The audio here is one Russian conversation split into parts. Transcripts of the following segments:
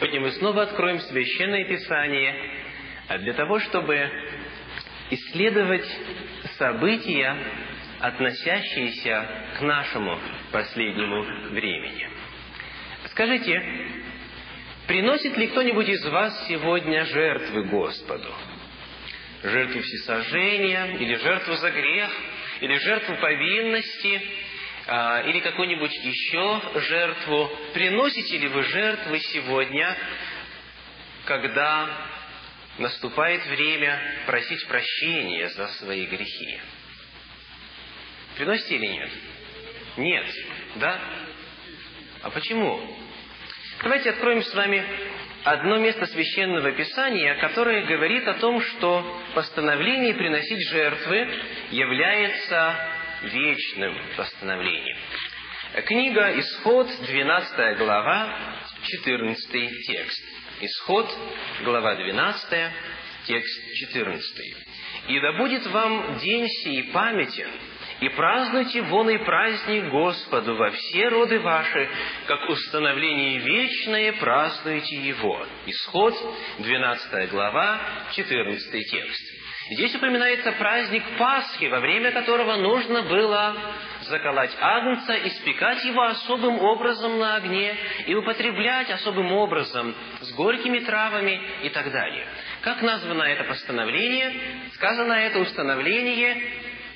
Сегодня мы снова откроем Священное Писание для того, чтобы исследовать события, относящиеся к нашему последнему времени. Скажите, приносит ли кто-нибудь из вас сегодня жертвы Господу? Жертву всесожжения, или жертву за грех, или жертву повинности, а, или какую-нибудь еще жертву. Приносите ли вы жертвы сегодня, когда наступает время просить прощения за свои грехи? Приносите или нет? Нет. Да? А почему? Давайте откроем с вами одно место священного писания, которое говорит о том, что постановление приносить жертвы является вечным постановлением. Книга Исход, 12 глава, 14 текст. Исход, глава 12, текст 14. «И да будет вам день сей памятен, и празднуйте вон и праздник Господу во все роды ваши, как установление вечное празднуйте Его». Исход, 12 глава, 14 текст. Здесь упоминается праздник Пасхи, во время которого нужно было заколоть агнца, испекать его особым образом на огне и употреблять особым образом с горькими травами и так далее. Как названо это постановление? Сказано это установление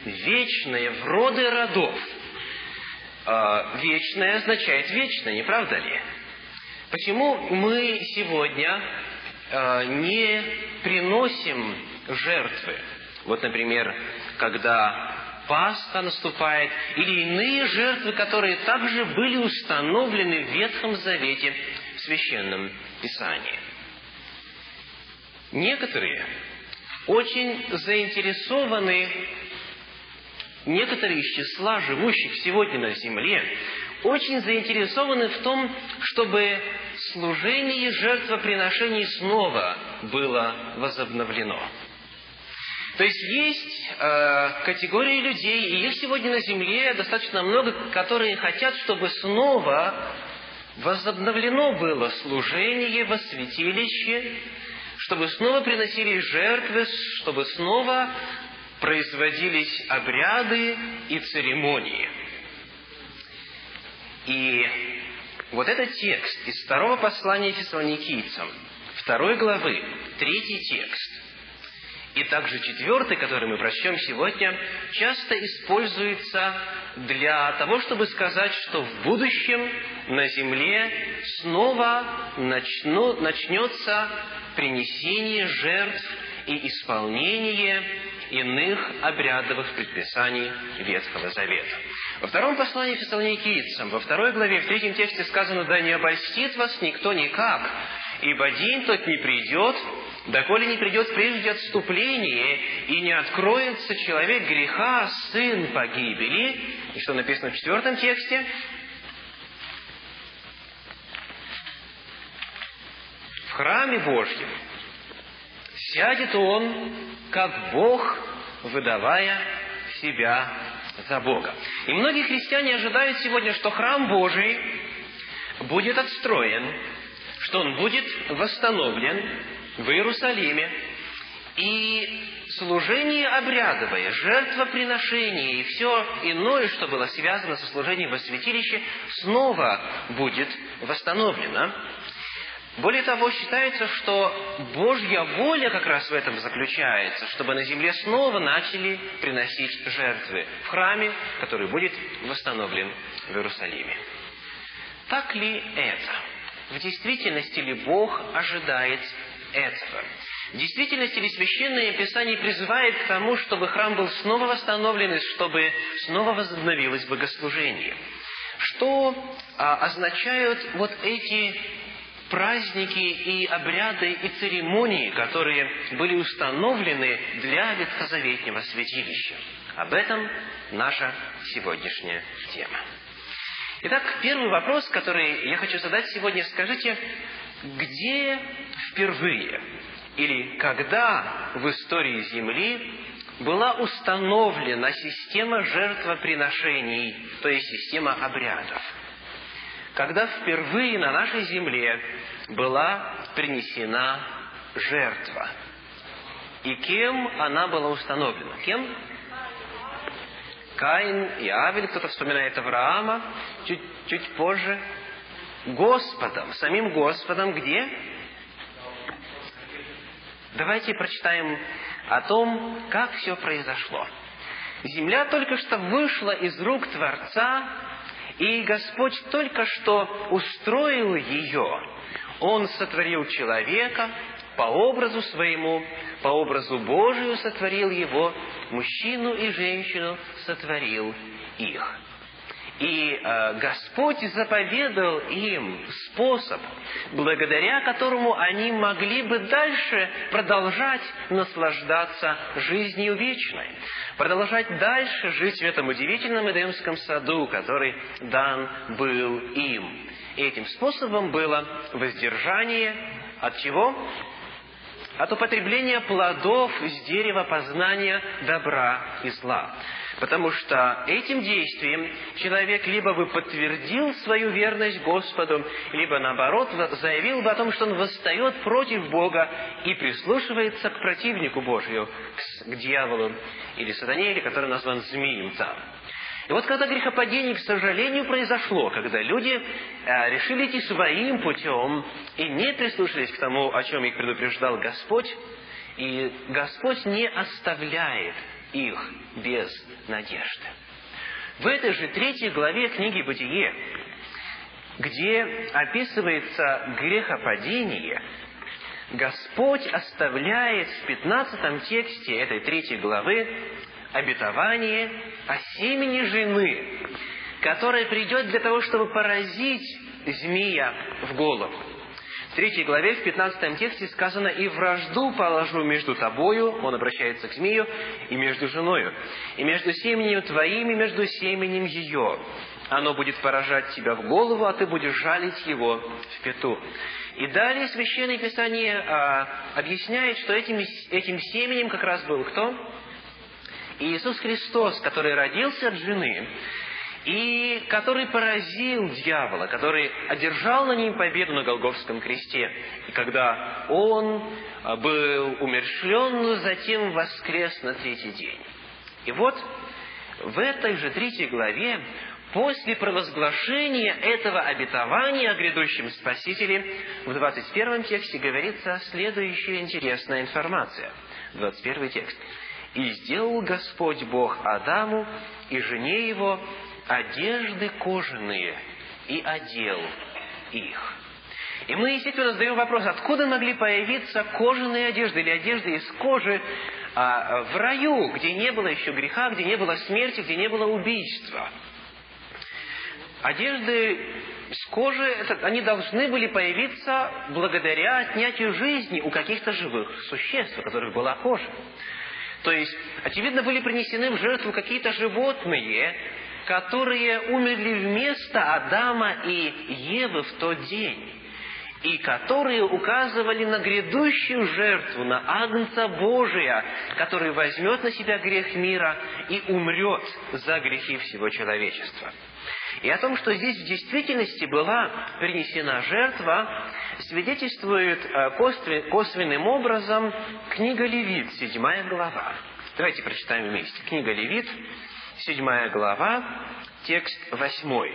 вечное в роды родов. А, вечное означает вечное, не правда ли? Почему мы сегодня а, не приносим жертвы? Вот, например, когда Пасха наступает, или иные жертвы, которые также были установлены в Ветхом Завете в Священном Писании. Некоторые очень заинтересованы некоторые из числа живущих сегодня на земле очень заинтересованы в том, чтобы служение жертвоприношений снова было возобновлено. То есть есть э, категории людей, и их сегодня на земле достаточно много, которые хотят, чтобы снова возобновлено было служение во святилище, чтобы снова приносили жертвы, чтобы снова производились обряды и церемонии. И вот этот текст из второго послания фессалоникийцам, второй главы, третий текст, и также четвертый, который мы прочтем сегодня, часто используется для того, чтобы сказать, что в будущем на земле снова начну, начнется принесение жертв и исполнение иных обрядовых предписаний Ветхого Завета. Во втором послании фессалоникийцам, во второй главе, в третьем тексте сказано, «Да не обольстит вас никто никак, ибо день тот не придет, доколе не придет прежде отступление, и не откроется человек греха, сын погибели». И что написано в четвертом тексте? В храме Божьем сядет он, как Бог, выдавая себя за Бога. И многие христиане ожидают сегодня, что храм Божий будет отстроен, что он будет восстановлен в Иерусалиме, и служение обрядовое, жертвоприношение и все иное, что было связано со служением во святилище, снова будет восстановлено. Более того, считается, что Божья воля как раз в этом заключается, чтобы на земле снова начали приносить жертвы в храме, который будет восстановлен в Иерусалиме. Так ли это? В действительности ли Бог ожидает этого? В действительности ли Священное Писание призывает к тому, чтобы храм был снова восстановлен и чтобы снова возобновилось богослужение? Что а, означают вот эти праздники и обряды и церемонии, которые были установлены для ветхозаветнего святилища. Об этом наша сегодняшняя тема. Итак, первый вопрос, который я хочу задать сегодня, скажите, где впервые или когда в истории Земли была установлена система жертвоприношений, то есть система обрядов? когда впервые на нашей земле была принесена жертва. И кем она была установлена? Кем? Каин и Авель, кто-то вспоминает Авраама, чуть, чуть позже. Господом, самим Господом, где? Давайте прочитаем о том, как все произошло. Земля только что вышла из рук Творца, и Господь только что устроил ее. Он сотворил человека по образу своему, по образу Божию сотворил его, мужчину и женщину сотворил их. И э, Господь заповедал им способ, благодаря которому они могли бы дальше продолжать наслаждаться жизнью вечной, продолжать дальше жить в этом удивительном Эдемском саду, который дан был им. И этим способом было воздержание от чего? От употребления плодов с дерева познания добра и зла. Потому что этим действием человек либо бы подтвердил свою верность Господу, либо наоборот заявил бы о том, что он восстает против Бога и прислушивается к противнику Божию, к, дьяволу или сатане, или который назван змеем там. И вот когда грехопадение, к сожалению, произошло, когда люди э, решили идти своим путем и не прислушались к тому, о чем их предупреждал Господь, и Господь не оставляет их без надежды. В этой же третьей главе книги «Бытие», где описывается грехопадение, Господь оставляет в пятнадцатом тексте этой третьей главы обетование о семени жены, которая придет для того, чтобы поразить змея в голову. В третьей главе, в пятнадцатом тексте сказано «И вражду положу между тобою», он обращается к змею, «и между женою, и между семенем твоим, и между семенем ее. Оно будет поражать тебя в голову, а ты будешь жалить его в пету». И далее Священное Писание а, объясняет, что этим, этим семенем как раз был кто? Иисус Христос, который родился от жены, и который поразил дьявола, который одержал на ним победу на Голговском кресте. И когда он а, был умершлен, затем воскрес на третий день. И вот в этой же третьей главе, после провозглашения этого обетования о грядущем Спасителе, в 21 тексте говорится следующая интересная информация. 21 текст. «И сделал Господь Бог Адаму и жене его одежды кожаные и одел их». И мы, естественно, задаем вопрос, откуда могли появиться кожаные одежды или одежды из кожи а, в раю, где не было еще греха, где не было смерти, где не было убийства. Одежды с кожи, это, они должны были появиться благодаря отнятию жизни у каких-то живых существ, у которых была кожа. То есть, очевидно, были принесены в жертву какие-то животные, которые умерли вместо Адама и Евы в тот день, и которые указывали на грядущую жертву, на Агнца Божия, который возьмет на себя грех мира и умрет за грехи всего человечества. И о том, что здесь в действительности была принесена жертва, свидетельствует э, косвенным образом книга Левит, седьмая глава. Давайте прочитаем вместе. Книга Левит, седьмая глава, текст восьмой.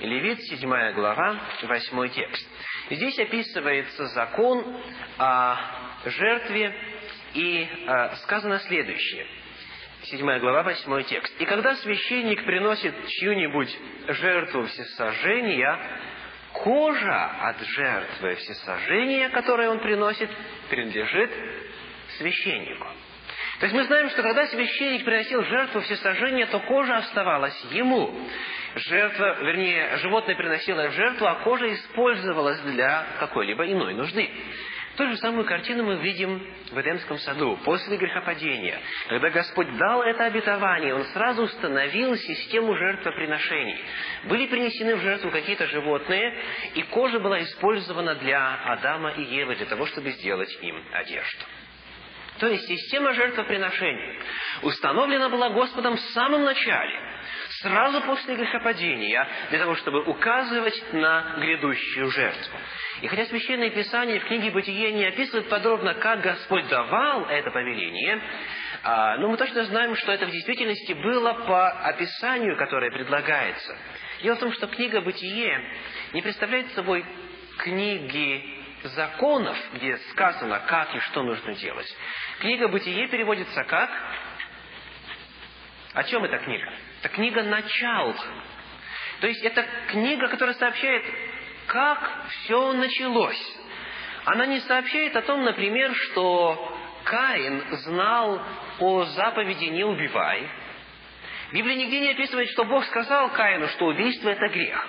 Левит, седьмая глава, восьмой текст. Здесь описывается закон о жертве, и э, сказано следующее – 7 глава, 8 текст. «И когда священник приносит чью-нибудь жертву всесожжения, кожа от жертвы всесожжения, которую он приносит, принадлежит священнику». То есть мы знаем, что когда священник приносил жертву всесожжения, то кожа оставалась ему. Жертва, вернее, животное приносило жертву, а кожа использовалась для какой-либо иной нужды. Ту же самую картину мы видим в Эдемском саду, после грехопадения. Когда Господь дал это обетование, Он сразу установил систему жертвоприношений. Были принесены в жертву какие-то животные, и кожа была использована для Адама и Евы, для того, чтобы сделать им одежду. То есть система жертвоприношений установлена была Господом в самом начале, сразу после грехопадения, для того, чтобы указывать на грядущую жертву. И хотя Священное Писание в книге Бытие не описывает подробно, как Господь давал это повеление, а, но мы точно знаем, что это в действительности было по описанию, которое предлагается. Дело в том, что книга Бытие не представляет собой книги законов, где сказано, как и что нужно делать. Книга Бытие переводится как? О чем эта книга? Это книга начал. То есть это книга, которая сообщает, как все началось. Она не сообщает о том, например, что Каин знал о заповеди «не убивай». Библия нигде не описывает, что Бог сказал Каину, что убийство – это грех.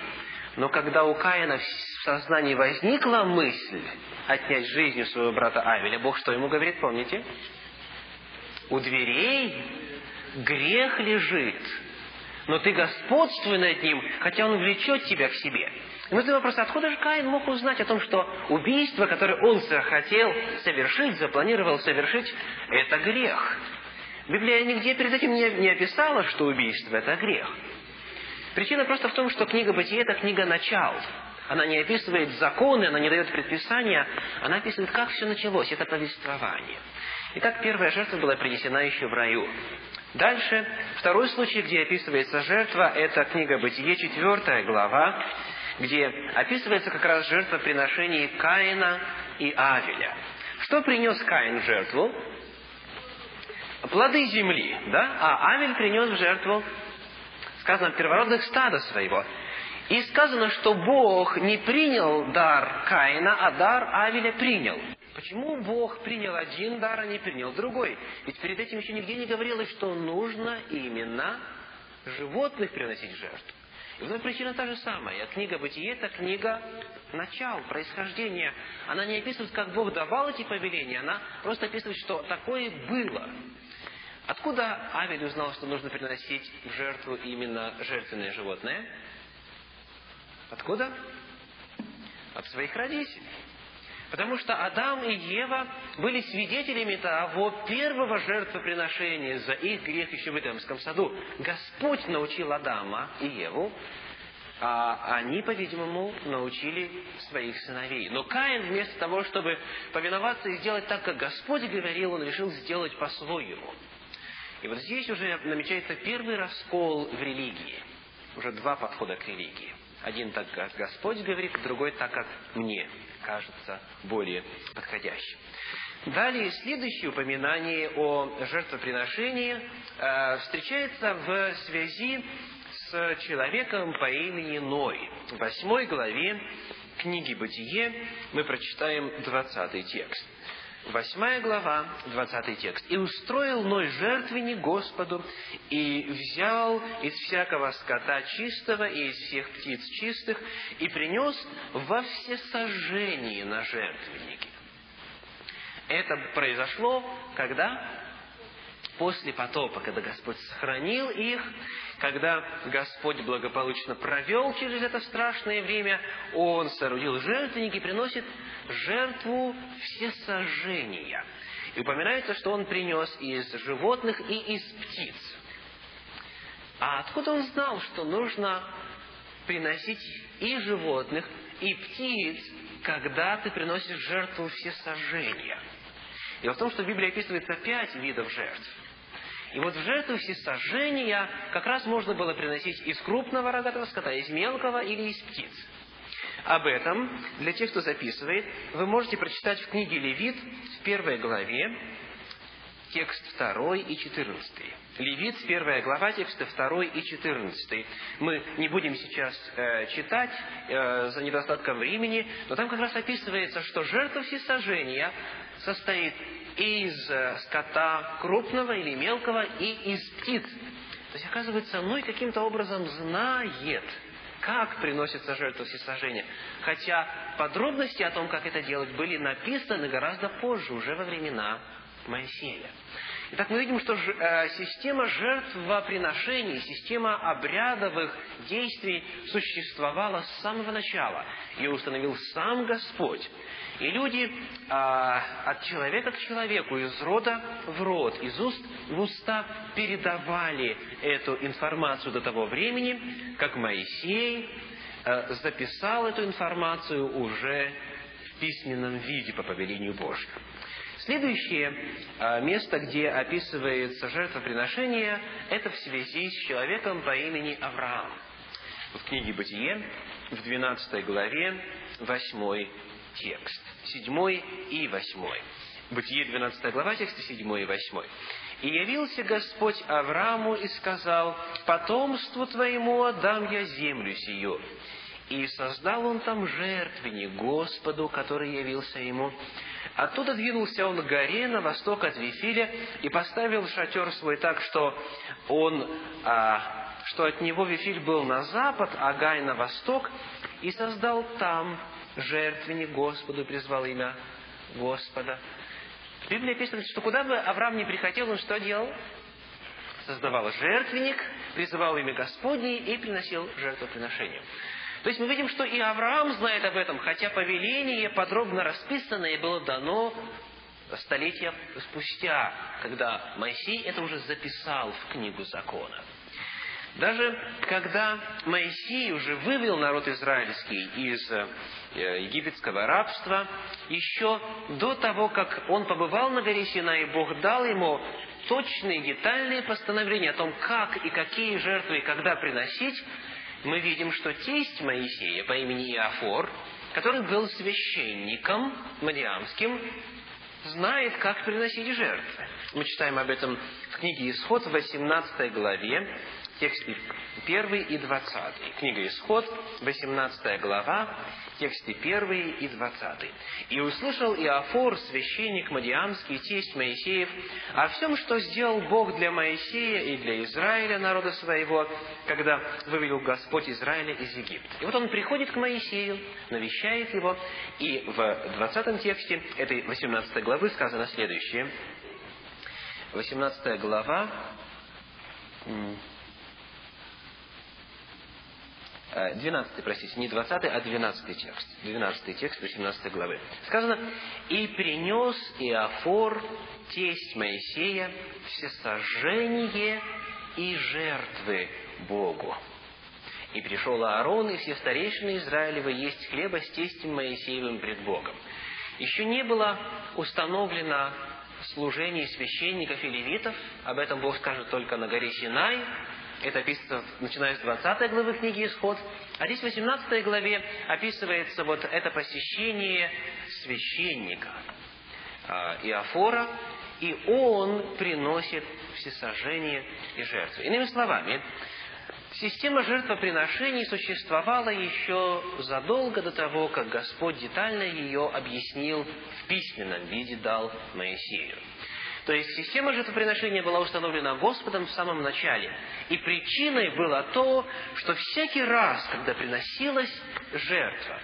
Но когда у Каина в сознании возникла мысль отнять жизнь у своего брата Авеля, Бог что ему говорит, помните? У дверей грех лежит, но ты господствуй над ним, хотя он влечет тебя к себе. И вот вопрос, откуда же Каин мог узнать о том, что убийство, которое он хотел совершить, запланировал совершить, это грех? Библия нигде перед этим не, не описала, что убийство – это грех. Причина просто в том, что книга Бытия – это книга начал. Она не описывает законы, она не дает предписания, она описывает, как все началось, это повествование. Итак, первая жертва была принесена еще в раю. Дальше, второй случай, где описывается жертва, это книга Бытие, четвертая глава, где описывается как раз жертва приношений Каина и Авеля. Что принес Каин в жертву? Плоды земли, да? А Авель принес в жертву, сказано, первородных стада своего. И сказано, что Бог не принял дар Каина, а дар Авеля принял. Почему Бог принял один дар, а не принял другой? Ведь перед этим еще нигде не говорилось, что нужно именно животных приносить в жертву. И вот причина та же самая. Книга Бытие – это книга начал, происхождения. Она не описывает, как Бог давал эти повеления, она просто описывает, что такое было. Откуда Авель узнал, что нужно приносить в жертву именно жертвенное животное? Откуда? От своих родителей. Потому что Адам и Ева были свидетелями того первого жертвоприношения за их грех еще в Эдемском саду. Господь научил Адама и Еву, а они, по-видимому, научили своих сыновей. Но Каин вместо того, чтобы повиноваться и сделать так, как Господь говорил, он решил сделать по-своему. И вот здесь уже намечается первый раскол в религии. Уже два подхода к религии. Один так, как Господь говорит, другой так, как мне кажется более подходящим. Далее, следующее упоминание о жертвоприношении э, встречается в связи с человеком по имени Ной. В восьмой главе книги «Бытие» мы прочитаем двадцатый текст. Восьмая глава, двадцатый текст. «И устроил Ной жертвенник Господу, и взял из всякого скота чистого и из всех птиц чистых, и принес во всесожжении на жертвеннике». Это произошло когда? После потопа, когда Господь сохранил их, когда Господь благополучно провел через это страшное время, Он соорудил жертвенник и приносит жертву всесожжения. И упоминается, что Он принес из животных и из птиц. А откуда Он знал, что нужно приносить и животных, и птиц, когда ты приносишь жертву всесожжения? Дело в том, что в Библии описывается пять видов жертв. И вот в жертву всесожжения как раз можно было приносить из крупного рогатого скота, из мелкого или из птиц. Об этом, для тех, кто записывает, вы можете прочитать в книге Левит в первой главе, текст 2 и 14. Левит, первая глава, тексты 2 и 14. Мы не будем сейчас э, читать э, за недостатком времени, но там как раз описывается, что жертва всесожжения состоит из э, скота крупного или мелкого и из птиц. То есть, оказывается, Ной каким-то образом знает, как приносится жертва всесожжения. Хотя подробности о том, как это делать, были написаны гораздо позже, уже во времена Моисея. Итак, мы видим, что э, система жертвоприношений, система обрядовых действий существовала с самого начала. Ее установил сам Господь. И люди а, от человека к человеку, из рода в род, из уст в уста передавали эту информацию до того времени, как Моисей а, записал эту информацию уже в письменном виде по повелению Божьему. Следующее а, место, где описывается жертвоприношение, это в связи с человеком по имени Авраам. В книге «Бытие» в 12 главе 8 текст. 7 и 8. Бытие 12 глава, тексты 7 и 8. «И явился Господь Аврааму и сказал, «Потомству твоему отдам я землю сию». И создал он там жертвенник Господу, который явился ему. Оттуда двинулся он к горе на восток от Вифиля и поставил шатер свой так, что он, а, что от него Вифиль был на запад, а Гай на восток, и создал там жертвенник Господу призвал имя Господа. В Библии описано, что куда бы Авраам не приходил, он что делал? Создавал жертвенник, призывал имя Господне и приносил жертвоприношение. То есть мы видим, что и Авраам знает об этом, хотя повеление, подробно расписанное, было дано столетия спустя, когда Моисей это уже записал в книгу закона. Даже когда Моисей уже вывел народ израильский из э, египетского рабства, еще до того, как он побывал на горе Синай, Бог дал ему точные, детальные постановления о том, как и какие жертвы и когда приносить, мы видим, что тесть Моисея по имени Иофор, который был священником Мариамским, знает, как приносить жертвы. Мы читаем об этом в книге Исход в 18 главе, тексты 1 и 20. Книга Исход, 18 глава, тексты 1 и 20. «И услышал Иофор, священник Мадиамский, тесть Моисеев, о всем, что сделал Бог для Моисея и для Израиля, народа своего, когда вывел Господь Израиля из Египта». И вот он приходит к Моисею, навещает его, и в 20 тексте этой 18 главы сказано следующее. 18 глава, 12, э, простите, не 20, а 12 текст. 12 текст 18 главы. Сказано, «И принес Иофор, тесть Моисея, всесожжение и жертвы Богу. И пришел Аарон и все старейшины Израилева есть хлеба с тестем Моисеевым пред Богом». Еще не было установлено служение священников и левитов, об этом Бог скажет только на горе Синай, это описано, начиная с 20 главы книги «Исход». А здесь в 18 главе описывается вот это посещение священника а, Иофора, и он приносит всесожжение и жертвы. Иными словами, Система жертвоприношений существовала еще задолго до того, как Господь детально ее объяснил в письменном виде, дал Моисею. То есть система жертвоприношения была установлена Господом в самом начале. И причиной было то, что всякий раз, когда приносилась жертва,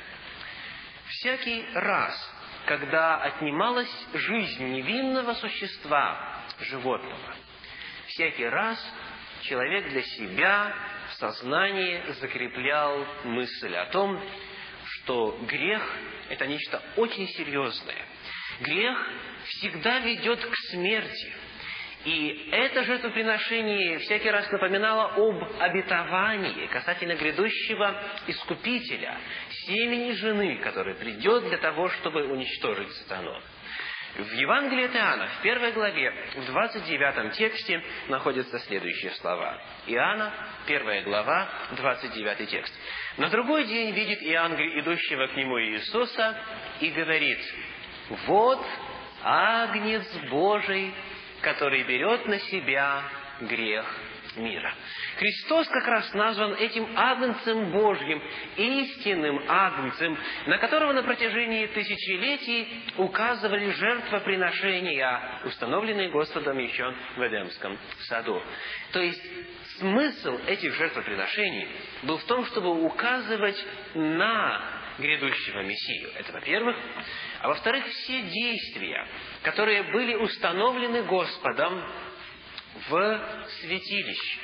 всякий раз, когда отнималась жизнь невинного существа, животного, всякий раз человек для себя в сознании закреплял мысль о том, что грех – это нечто очень серьезное. Грех всегда ведет к смерти. И это жертвоприношение всякий раз напоминало об обетовании касательно грядущего Искупителя, семени жены, который придет для того, чтобы уничтожить сатану. В Евангелии от Иоанна, в первой главе, в 29 тексте находятся следующие слова. Иоанна, первая глава, 29 текст. На другой день видит Иоанн, идущего к нему Иисуса, и говорит, «Вот Агнец Божий, который берет на себя грех мира. Христос как раз назван этим Агнцем Божьим, истинным Агнцем, на которого на протяжении тысячелетий указывали жертвоприношения, установленные Господом еще в Эдемском саду. То есть смысл этих жертвоприношений был в том, чтобы указывать на грядущего Мессию. Это во-первых. а во-вторых, все действия, которые были установлены Господом в святилище.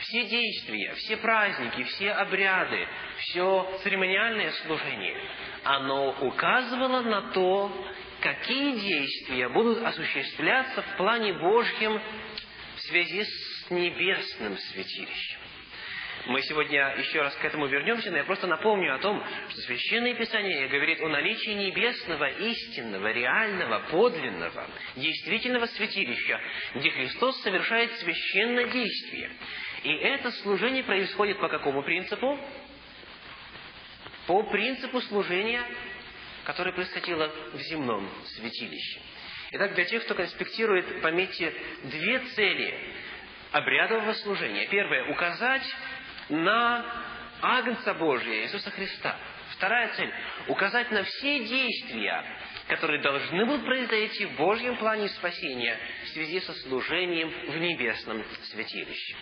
Все действия, все праздники, все обряды, все церемониальное служение, оно указывало на то, какие действия будут осуществляться в плане Божьем в связи с небесным святилищем. Мы сегодня еще раз к этому вернемся, но я просто напомню о том, что Священное Писание говорит о наличии небесного, истинного, реального, подлинного, действительного святилища, где Христос совершает священное действие. И это служение происходит по какому принципу? По принципу служения, которое происходило в земном святилище. Итак, для тех, кто конспектирует, пометьте две цели обрядового служения. Первое – указать на Агнца Божия, Иисуса Христа. Вторая цель – указать на все действия, которые должны будут произойти в Божьем плане спасения в связи со служением в небесном святилище.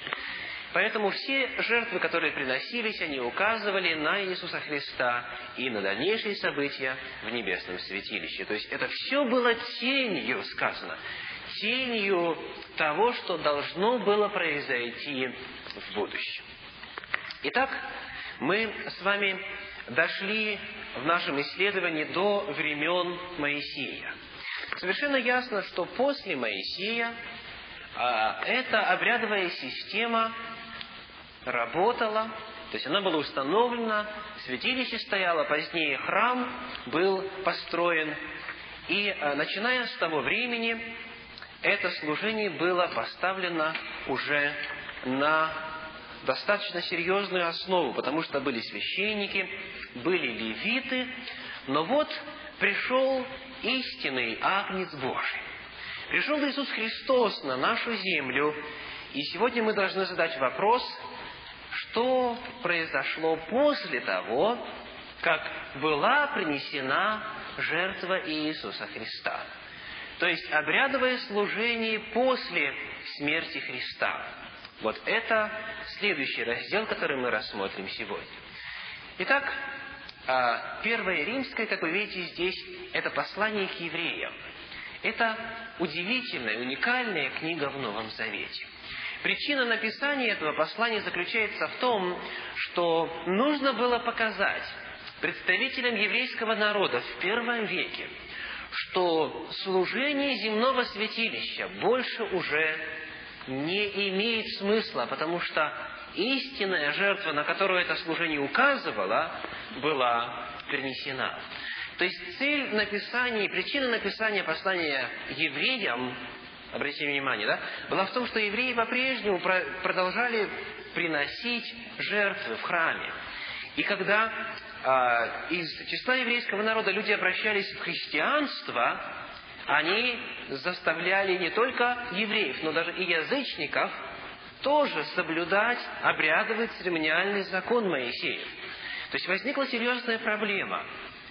Поэтому все жертвы, которые приносились, они указывали на Иисуса Христа и на дальнейшие события в небесном святилище. То есть это все было тенью, сказано, тенью того, что должно было произойти в будущем. Итак, мы с вами дошли в нашем исследовании до времен Моисея. Совершенно ясно, что после Моисея а, эта обрядовая система работала, то есть она была установлена, святилище стояло, позднее храм был построен, и а, начиная с того времени это служение было поставлено уже на достаточно серьезную основу, потому что были священники, были левиты, но вот пришел истинный Агнец Божий. Пришел Иисус Христос на нашу землю, и сегодня мы должны задать вопрос, что произошло после того, как была принесена жертва Иисуса Христа. То есть обрядовое служение после смерти Христа. Вот это следующий раздел, который мы рассмотрим сегодня. Итак, а, Первое Римское, как вы видите здесь, это послание к евреям. Это удивительная, уникальная книга в Новом Завете. Причина написания этого послания заключается в том, что нужно было показать представителям еврейского народа в первом веке, что служение земного святилища больше уже не имеет смысла, потому что истинная жертва, на которую это служение указывало, была перенесена. То есть цель написания, причина написания послания евреям, обратите внимание, да, была в том, что евреи по-прежнему продолжали приносить жертвы в храме. И когда э, из числа еврейского народа люди обращались в христианство, они заставляли не только евреев, но даже и язычников тоже соблюдать обрядовый церемониальный закон Моисеев. То есть возникла серьезная проблема.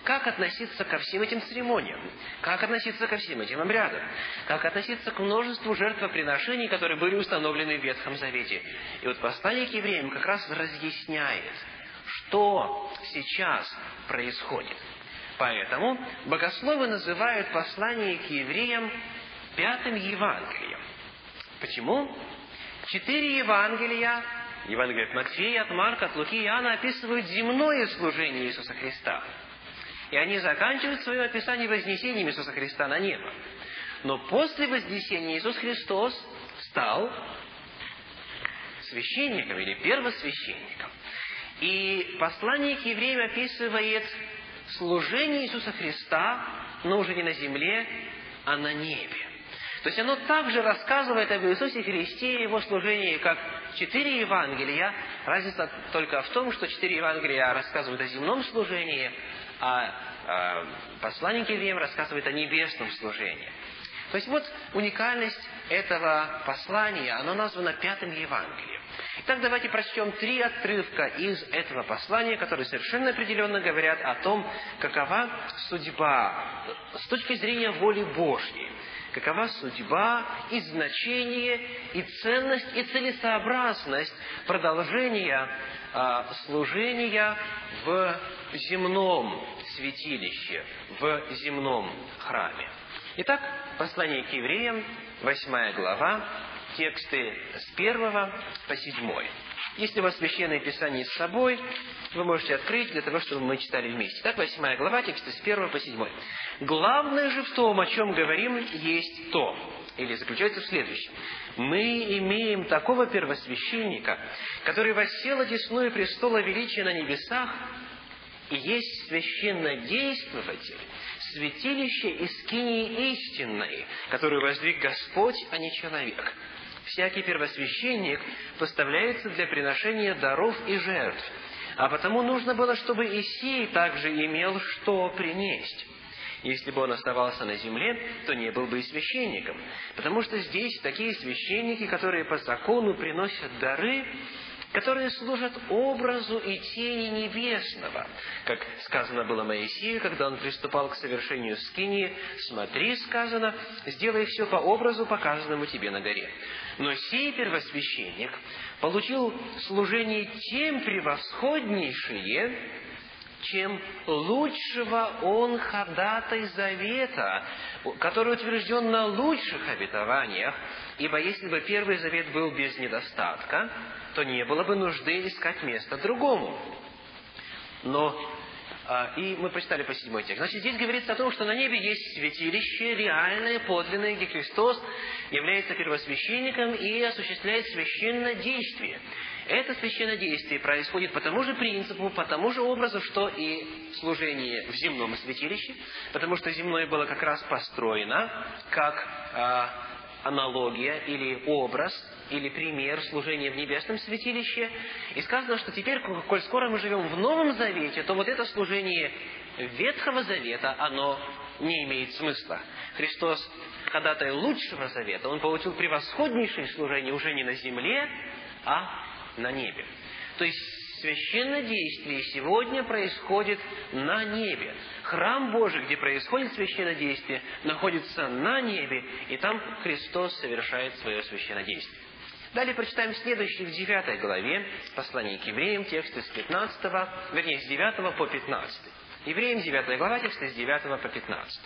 Как относиться ко всем этим церемониям? Как относиться ко всем этим обрядам? Как относиться к множеству жертвоприношений, которые были установлены в Ветхом Завете? И вот послание к евреям как раз разъясняет, что сейчас происходит – Поэтому богословы называют послание к евреям пятым Евангелием. Почему? Четыре Евангелия, Евангелие от Матфея, от Марка, от Луки и Иоанна описывают земное служение Иисуса Христа. И они заканчивают свое описание вознесением Иисуса Христа на небо. Но после вознесения Иисус Христос стал священником или первосвященником. И послание к евреям описывает служение Иисуса Христа, но уже не на земле, а на небе. То есть оно также рассказывает об Иисусе Христе и Его служении, как четыре Евангелия. Разница только в том, что четыре Евангелия рассказывают о земном служении, а, а посланник евреям рассказывает о небесном служении. То есть вот уникальность этого послания, оно названо пятым Евангелием. Итак, давайте прочтем три отрывка из этого послания, которые совершенно определенно говорят о том, какова судьба с точки зрения воли Божьей, какова судьба и значение, и ценность, и целесообразность продолжения а, служения в земном святилище, в земном храме. Итак, послание к евреям, восьмая глава, тексты с первого по седьмой. Если у вас Священное Писание с собой, вы можете открыть для того, чтобы мы читали вместе. Так, восьмая глава, тексты с первого по седьмой. Главное же в том, о чем говорим, есть то, или заключается в следующем. Мы имеем такого первосвященника, который воссел одесную престола величия на небесах, и есть священнодействователь, святилище и скинии истинной, которую воздвиг Господь, а не человек. Всякий первосвященник поставляется для приношения даров и жертв, а потому нужно было, чтобы Исей также имел что принести. Если бы он оставался на земле, то не был бы и священником. Потому что здесь такие священники, которые по закону приносят дары, которые служат образу и тени небесного. Как сказано было Моисею, когда он приступал к совершению скинии, «Смотри, сказано, сделай все по образу, показанному тебе на горе». Но сей первосвященник получил служение тем превосходнейшее, чем лучшего он ходатай завета, который утвержден на лучших обетованиях, ибо если бы первый завет был без недостатка, то не было бы нужды искать место другому. Но и мы прочитали по седьмой текст. Значит, здесь говорится о том, что на небе есть святилище, реальное, подлинное, где Христос является первосвященником и осуществляет священное действие. Это священное действие происходит по тому же принципу, по тому же образу, что и служение в земном святилище, потому что земное было как раз построено как а, аналогия или образ или пример служения в небесном святилище. И сказано, что теперь, коль скоро мы живем в Новом Завете, то вот это служение Ветхого Завета, оно не имеет смысла. Христос, ходатай лучшего завета, Он получил превосходнейшее служение уже не на земле, а на небе. То есть священное действие сегодня происходит на небе. Храм Божий, где происходит священное действие, находится на небе, и там Христос совершает свое священное действие. Далее прочитаем следующий в 9 главе послание к евреям, тексты с 15, вернее, с 9 по 15. Евреям 9 глава, тексты с 9 по 15.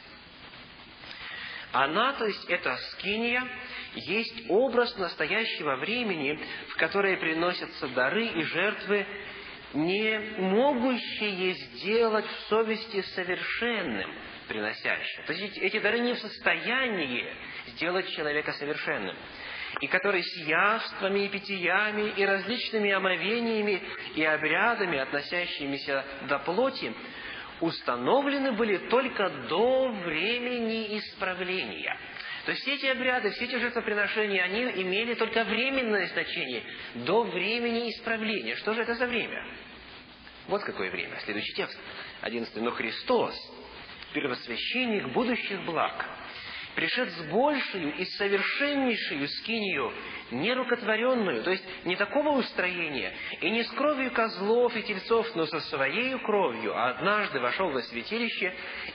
Она, то есть это скиния, есть образ настоящего времени, в которое приносятся дары и жертвы, не могущие сделать в совести совершенным приносящим. То есть эти дары не в состоянии сделать человека совершенным и который с явствами и питьями и различными омовениями и обрядами, относящимися до плоти, установлены были только до времени исправления. То есть все эти обряды, все эти жертвоприношения, они имели только временное значение, до времени исправления. Что же это за время? Вот какое время. Следующий текст. Одиннадцатый. Но Христос, первосвященник будущих благ, пришед с большую и совершеннейшую скинию, нерукотворенную, то есть не такого устроения, и не с кровью козлов и тельцов, но со своей кровью, а однажды вошел во святилище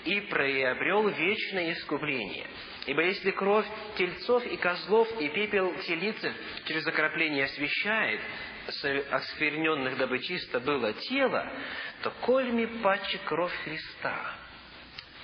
и приобрел вечное искупление. Ибо если кровь тельцов и козлов и пепел телицы через окропление освещает, оскверненных дабы чисто было тело, то кольми паче кровь Христа,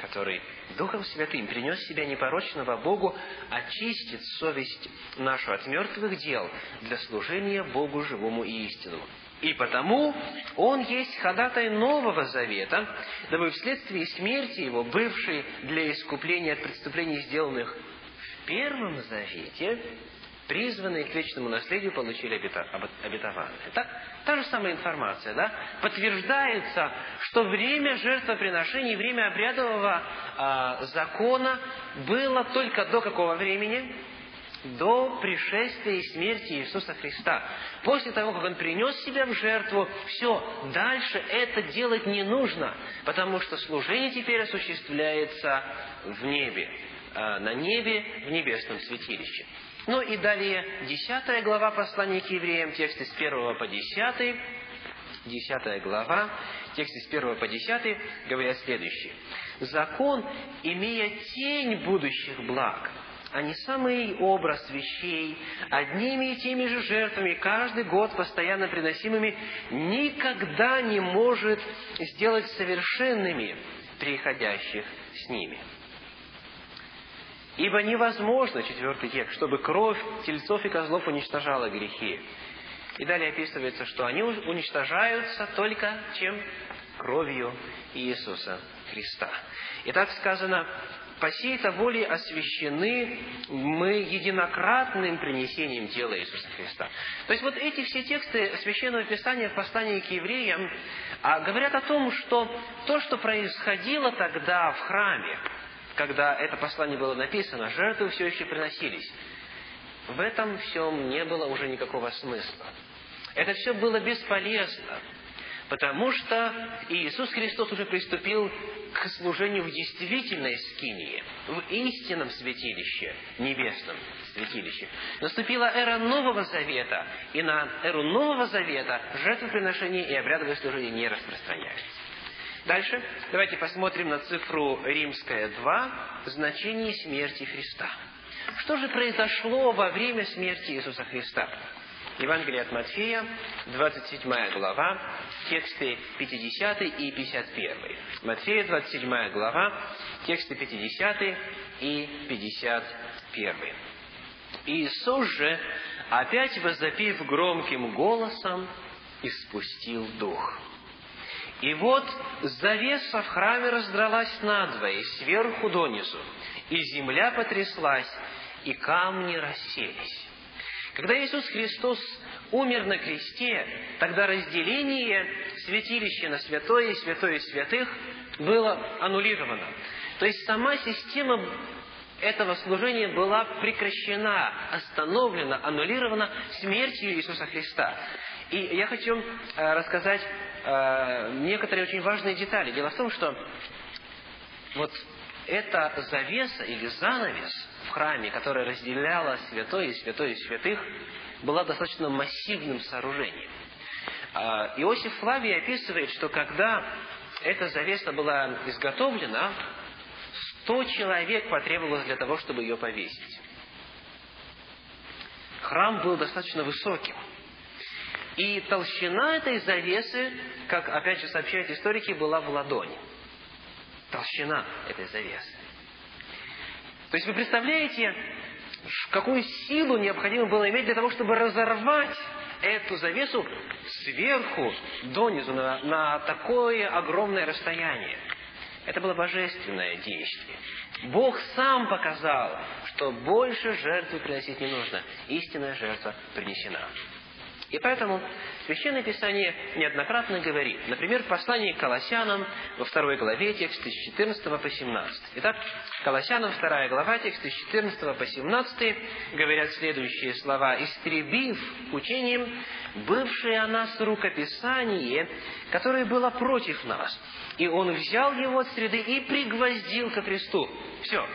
который Духом Святым принес себя непорочного Богу, очистит совесть нашу от мертвых дел для служения Богу живому и истинному. И потому Он есть ходатай Нового Завета, дабы вследствие смерти Его, бывший для искупления от преступлений, сделанных в Первом Завете, призванные к вечному наследию получили обетование. Так, та же самая информация, да? Подтверждается, что время жертвоприношений, время обрядового э, закона было только до какого времени? До пришествия и смерти Иисуса Христа. После того, как Он принес себя в жертву, все, дальше это делать не нужно, потому что служение теперь осуществляется в небе, э, на небе, в небесном святилище. Ну и далее, десятая глава послания к евреям, тексты с первого по десятый, десятая глава, тексты с первого по десятый, говорят следующее. «Закон, имея тень будущих благ, а не самый образ вещей, одними и теми же жертвами, каждый год постоянно приносимыми, никогда не может сделать совершенными приходящих с ними. Ибо невозможно, четвертый текст, чтобы кровь тельцов и козлов уничтожала грехи. И далее описывается, что они уничтожаются только чем? Кровью Иисуса Христа. И так сказано, по сей-то воле освящены мы единократным принесением тела Иисуса Христа. То есть вот эти все тексты Священного Писания в послании к евреям а, говорят о том, что то, что происходило тогда в храме, когда это послание было написано, жертвы все еще приносились. В этом всем не было уже никакого смысла. Это все было бесполезно, потому что Иисус Христос уже приступил к служению в действительной скинии, в истинном святилище, небесном святилище. Наступила эра Нового Завета, и на эру Нового Завета жертвоприношения и обрядовое служение не распространяются. Дальше давайте посмотрим на цифру римская 2, значение смерти Христа. Что же произошло во время смерти Иисуса Христа? Евангелие от Матфея, 27 глава, тексты 50 и 51. Матфея, 27 глава, тексты 50 и 51. Иисус же, опять возопив громким голосом, испустил дух. И вот завеса в храме раздралась надвое, сверху донизу, и земля потряслась, и камни расселись. Когда Иисус Христос умер на кресте, тогда разделение святилища на святое и святое святых было аннулировано. То есть сама система этого служения была прекращена, остановлена, аннулирована смертью Иисуса Христа. И я хочу э, рассказать э, некоторые очень важные детали. Дело в том, что вот эта завеса или занавес в храме, которая разделяла святое и святое святых, была достаточно массивным сооружением. Э, Иосиф Флавий описывает, что когда эта завеса была изготовлена, сто человек потребовалось для того, чтобы ее повесить. Храм был достаточно высоким. И толщина этой завесы, как опять же сообщают историки, была в ладони. Толщина этой завесы. То есть вы представляете, какую силу необходимо было иметь для того, чтобы разорвать эту завесу сверху донизу на, на такое огромное расстояние. Это было божественное действие. Бог сам показал, что больше жертвы приносить не нужно. Истинная жертва принесена. И поэтому Священное Писание неоднократно говорит, например, в послании к Колоссянам во второй главе, тексты с 14 по 17. Итак, Колоссянам вторая глава, тексты с 14 по 17 говорят следующие слова. «Истребив учением бывшее о нас рукописание, которое было против нас, и он взял его от среды и пригвоздил ко кресту». Все,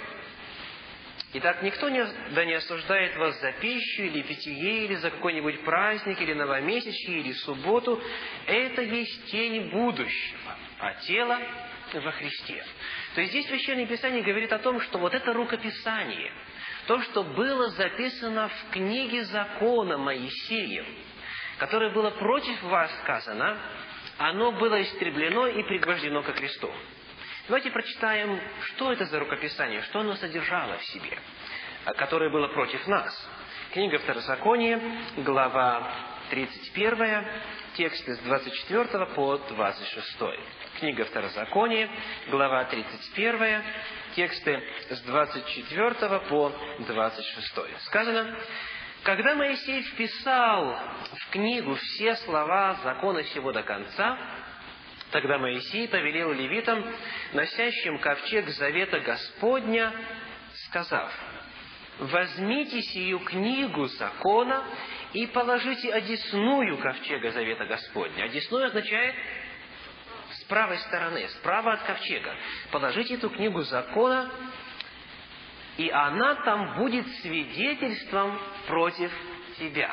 Итак, никто не, да не осуждает вас за пищу или питье, или за какой-нибудь праздник, или новомесячье, или субботу. Это есть тень будущего, а тело во Христе. То есть здесь Священное Писание говорит о том, что вот это рукописание, то, что было записано в книге закона Моисеем, которое было против вас сказано, оно было истреблено и пригвождено ко кресту. Давайте прочитаем, что это за рукописание, что оно содержало в себе, а, которое было против нас. Книга Второзакония, глава 31, тексты с 24 по 26. Книга Второзакония, глава 31, тексты с 24 по 26. Сказано, когда Моисей вписал в книгу все слова закона всего до конца, Тогда Моисей повелел левитам, носящим ковчег завета Господня, сказав, «Возьмите сию книгу закона и положите одесную ковчега завета Господня». Одесную означает с правой стороны, справа от ковчега. Положите эту книгу закона, и она там будет свидетельством против тебя.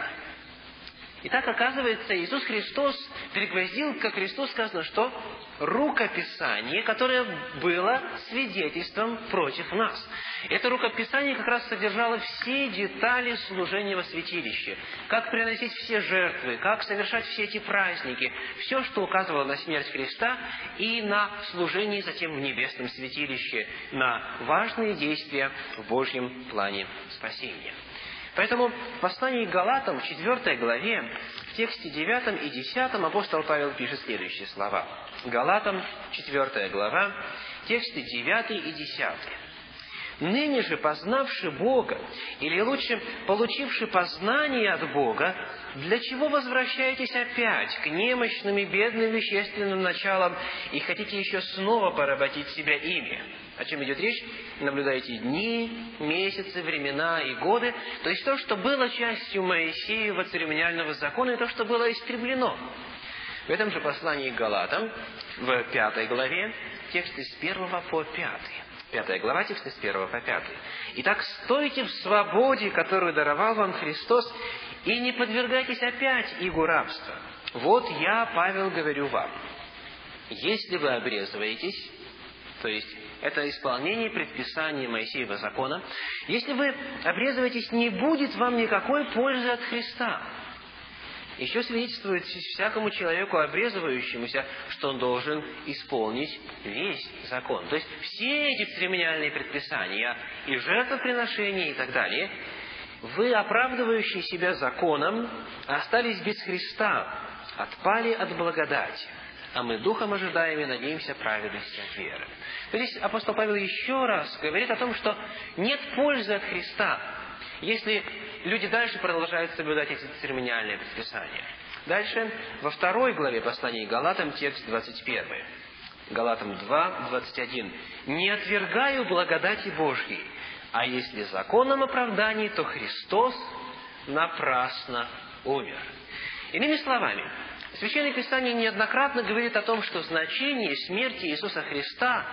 И так, оказывается, Иисус Христос пригвоздил, как Христос сказано, что рукописание, которое было свидетельством против нас. Это рукописание как раз содержало все детали служения во святилище. Как приносить все жертвы, как совершать все эти праздники. Все, что указывало на смерть Христа и на служение затем в небесном святилище, на важные действия в Божьем плане спасения. Поэтому в послании к Галатам, в 4 главе, в тексте 9 и 10 апостол Павел пишет следующие слова. Галатам, 4 глава, тексты 9 и 10. Ныне же, познавши Бога, или лучше, получивши познание от Бога, для чего возвращаетесь опять к немощным и бедным вещественным началам и хотите еще снова поработить себя ими? О чем идет речь? Наблюдаете дни, месяцы, времена и годы. То есть то, что было частью Моисеева церемониального закона, и то, что было истреблено. В этом же послании к Галатам, в пятой главе, тексты с первого по пятый. Пятая глава, тексты с первого по пятый. «Итак, стойте в свободе, которую даровал вам Христос, и не подвергайтесь опять игу рабства. Вот я, Павел, говорю вам, если вы обрезываетесь, то есть это исполнение предписаний Моисеева закона, если вы обрезываетесь, не будет вам никакой пользы от Христа еще свидетельствует всякому человеку, обрезывающемуся, что он должен исполнить весь закон. То есть все эти церемониальные предписания и жертвоприношения и так далее, вы, оправдывающие себя законом, остались без Христа, отпали от благодати, а мы духом ожидаем и надеемся праведности от веры. То есть апостол Павел еще раз говорит о том, что нет пользы от Христа, если люди дальше продолжают соблюдать эти церемониальные предписания. Дальше, во второй главе послания Галатам, текст 21. Галатам 2, 21. «Не отвергаю благодати Божьей, а если законом оправданий, то Христос напрасно умер». Иными словами, Священное Писание неоднократно говорит о том, что значение смерти Иисуса Христа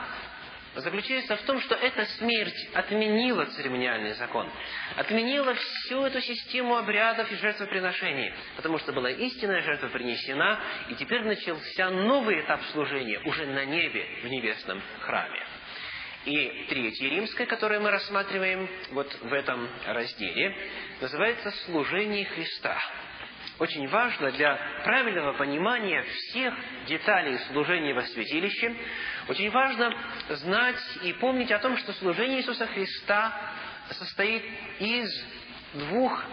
заключается в том, что эта смерть отменила церемониальный закон, отменила всю эту систему обрядов и жертвоприношений, потому что была истинная жертва принесена, и теперь начался новый этап служения уже на небе, в небесном храме. И третье римское, которое мы рассматриваем вот в этом разделе, называется «Служение Христа». Очень важно для правильного понимания всех деталей служения во святилище, очень важно знать и помнить о том, что служение Иисуса Христа состоит из двух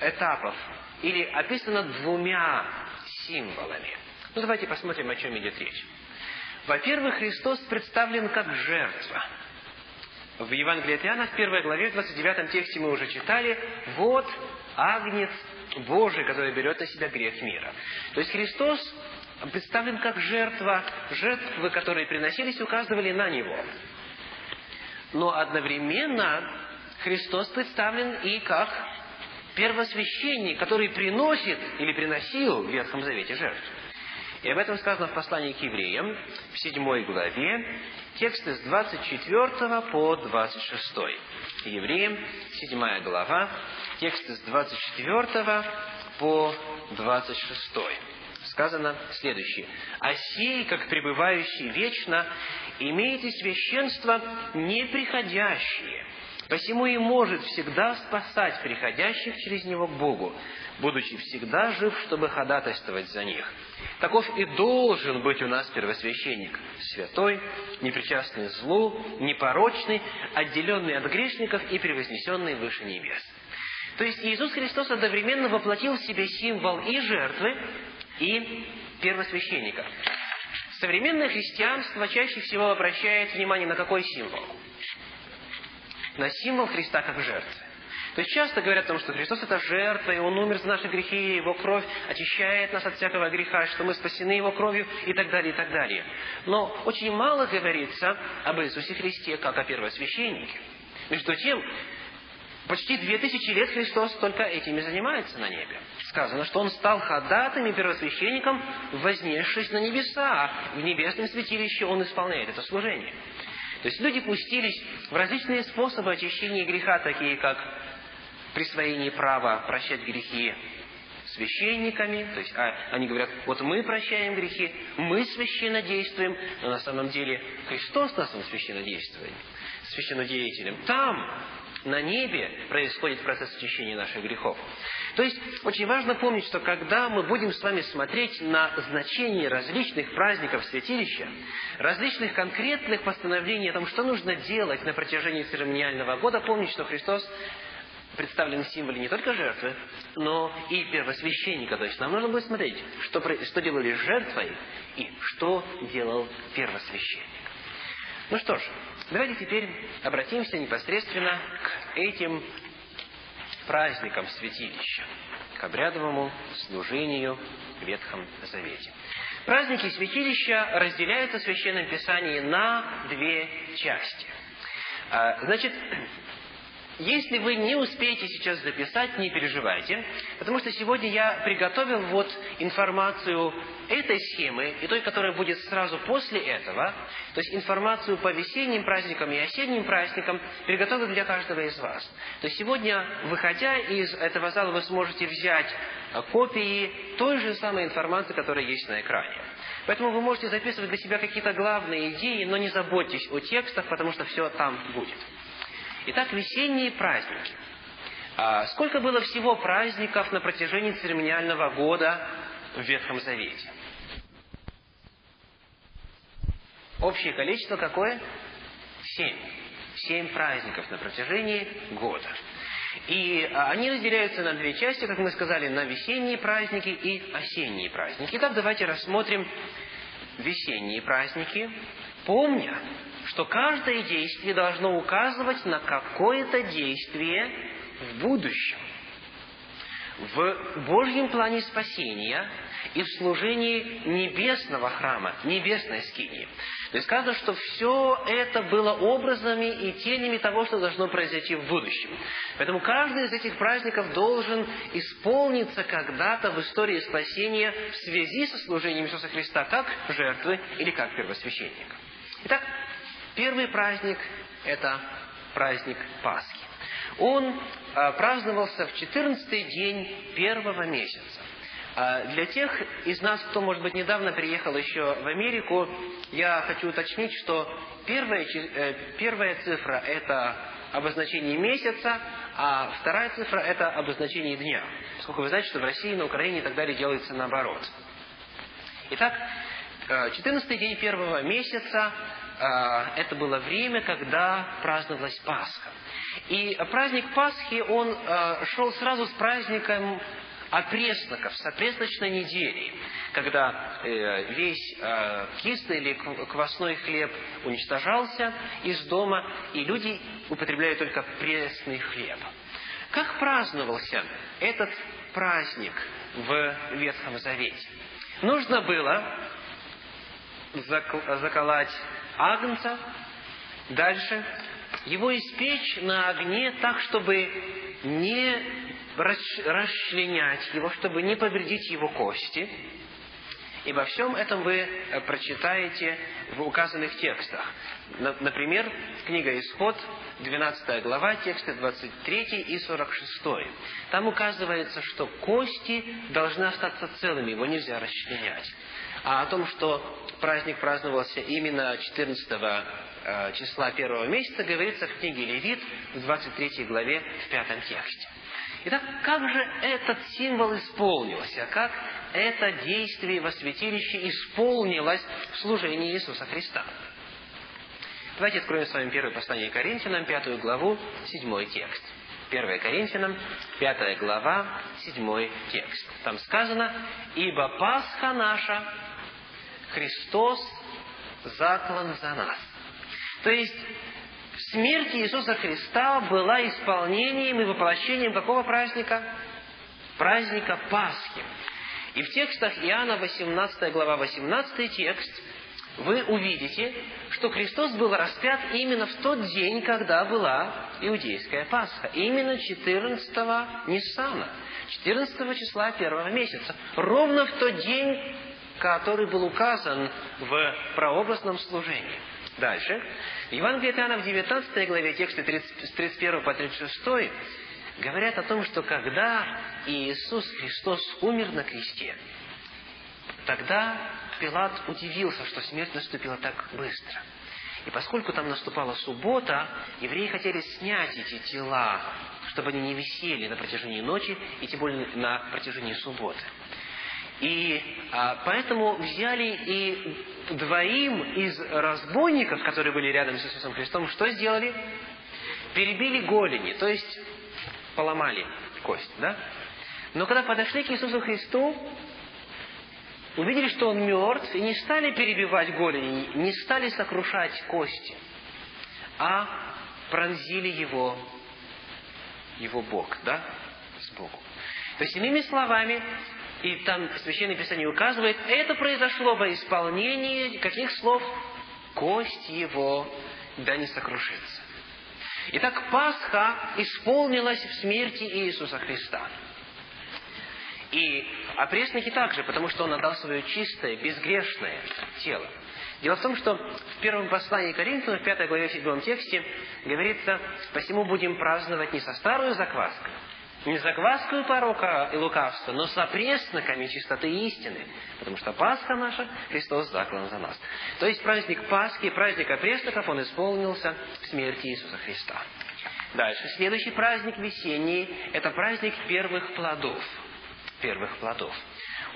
этапов, или описано двумя символами. Ну, давайте посмотрим, о чем идет речь. Во-первых, Христос представлен как жертва. В Евангелии от Иоанна, в первой главе, в 29 тексте мы уже читали, «Вот Агнец Божий, который берет на себя грех мира». То есть Христос представлен как жертва. Жертвы, которые приносились, указывали на Него. Но одновременно Христос представлен и как первосвященник, который приносит или приносил в Ветхом Завете жертву. И об этом сказано в послании к евреям, в седьмой главе, тексты с 24 по 26. Евреям, седьмая глава, тексты с 24 по 26 сказано следующее. «А как пребывающий вечно, имеете священство неприходящее, посему и может всегда спасать приходящих через него к Богу, будучи всегда жив, чтобы ходатайствовать за них. Таков и должен быть у нас первосвященник, святой, непричастный злу, непорочный, отделенный от грешников и превознесенный выше небес». То есть Иисус Христос одновременно воплотил в себе символ и жертвы, и первосвященника. Современное христианство чаще всего обращает внимание на какой символ? На символ Христа как жертвы. То есть часто говорят о том, что Христос это жертва, и Он умер за наши грехи, и Его кровь очищает нас от всякого греха, что мы спасены Его кровью, и так далее, и так далее. Но очень мало говорится об Иисусе Христе, как о первосвященнике. Между тем, почти две тысячи лет Христос только этими занимается на небе сказано, что он стал ходатым и первосвященником, вознесшись на небеса, а в небесном святилище он исполняет это служение. То есть люди пустились в различные способы очищения греха, такие как присвоение права прощать грехи священниками, то есть а, они говорят, вот мы прощаем грехи, мы священно действуем, но на самом деле Христос нас священно действует, священнодеятелем. Там, на небе, происходит процесс очищения наших грехов. То есть, очень важно помнить, что когда мы будем с вами смотреть на значение различных праздников святилища, различных конкретных постановлений о том, что нужно делать на протяжении церемониального года, помнить, что Христос представлен в символе не только жертвы, но и первосвященника. То есть нам нужно будет смотреть, что, что делали жертвой и что делал первосвященник. Ну что ж, давайте теперь обратимся непосредственно к этим праздникам святилища, к обрядовому служению в Ветхом Завете. Праздники святилища разделяются в Священном Писании на две части. А, значит, если вы не успеете сейчас записать, не переживайте, потому что сегодня я приготовил вот информацию этой схемы и той, которая будет сразу после этого, то есть информацию по весенним праздникам и осенним праздникам, приготовил для каждого из вас. То есть сегодня, выходя из этого зала, вы сможете взять копии той же самой информации, которая есть на экране. Поэтому вы можете записывать для себя какие-то главные идеи, но не заботьтесь о текстах, потому что все там будет. Итак, весенние праздники. А сколько было всего праздников на протяжении церемониального года в Ветхом Завете? Общее количество какое? Семь. Семь праздников на протяжении года. И а, они разделяются на две части, как мы сказали, на весенние праздники и осенние праздники. Итак, давайте рассмотрим весенние праздники, помня, что каждое действие должно указывать на какое-то действие в будущем. В Божьем плане спасения и в служении небесного храма, небесной скинии. То есть сказано, что все это было образами и тенями того, что должно произойти в будущем. Поэтому каждый из этих праздников должен исполниться когда-то в истории спасения в связи со служением Иисуса Христа как жертвы или как первосвященника. Итак, Первый праздник – это праздник Пасхи. Он а, праздновался в 14 день первого месяца. А для тех из нас, кто, может быть, недавно приехал еще в Америку, я хочу уточнить, что первая, э, первая цифра – это обозначение месяца, а вторая цифра – это обозначение дня. Поскольку вы знаете, что в России, на Украине и так далее делается наоборот. Итак, 14 э, день первого месяца это было время, когда праздновалась Пасха. И праздник Пасхи, он а, шел сразу с праздником опресноков, с опресночной недели, когда э, весь э, кислый или квасной хлеб уничтожался из дома, и люди употребляли только пресный хлеб. Как праздновался этот праздник в Ветхом Завете? Нужно было заколоть агнца. Дальше. Его испечь на огне так, чтобы не расчленять его, чтобы не повредить его кости. И во всем этом вы э, прочитаете в указанных текстах. Например, книга Исход, 12 глава, тексты 23 и 46. Там указывается, что кости должны остаться целыми, его нельзя расчленять. А о том, что праздник праздновался именно 14 э, числа первого месяца, говорится в книге Левит в 23 главе в пятом тексте. Итак, как же этот символ исполнился? Как это действие во святилище исполнилось в служении Иисуса Христа? Давайте откроем с вами первое послание Коринфянам, пятую главу, седьмой текст. 1 Коринфянам, пятая глава, седьмой текст. Там сказано, «Ибо Пасха наша Христос заклан за нас. То есть, смерть Иисуса Христа была исполнением и воплощением какого праздника? Праздника Пасхи. И в текстах Иоанна 18 глава 18 текст вы увидите, что Христос был распят именно в тот день, когда была иудейская Пасха. Именно 14-го Ниссана, 14 числа первого месяца. Ровно в тот день, который был указан в прообразном служении. Дальше. Евангелие Иоанна в 19 главе, тексты с 31 по 36, говорят о том, что когда Иисус Христос умер на кресте, тогда Пилат удивился, что смерть наступила так быстро. И поскольку там наступала суббота, евреи хотели снять эти тела, чтобы они не висели на протяжении ночи и тем более на протяжении субботы. И а, поэтому взяли и двоим из разбойников, которые были рядом с Иисусом Христом, что сделали? Перебили голени, то есть поломали кость, да? Но когда подошли к Иисусу Христу, увидели, что Он мертв, и не стали перебивать голени, не стали сокрушать кости, а пронзили его, его бок, да, сбоку. То есть, иными словами, и там Священное Писание указывает, это произошло во исполнении каких слов? Кость его да не сокрушится. Итак, Пасха исполнилась в смерти Иисуса Христа. И опресники также, потому что Он отдал свое чистое, безгрешное тело. Дело в том, что в первом послании Коринфянам, в пятой главе, в седьмом тексте, говорится, «Посему будем праздновать не со старой закваской, не закваскою порока и лукавства, но с опресноками чистоты истины, потому что Пасха наша, Христос заклан за нас. То есть праздник Пасхи, праздник опресноков, он исполнился в смерти Иисуса Христа. Дальше, следующий праздник весенний, это праздник первых плодов. Первых плодов.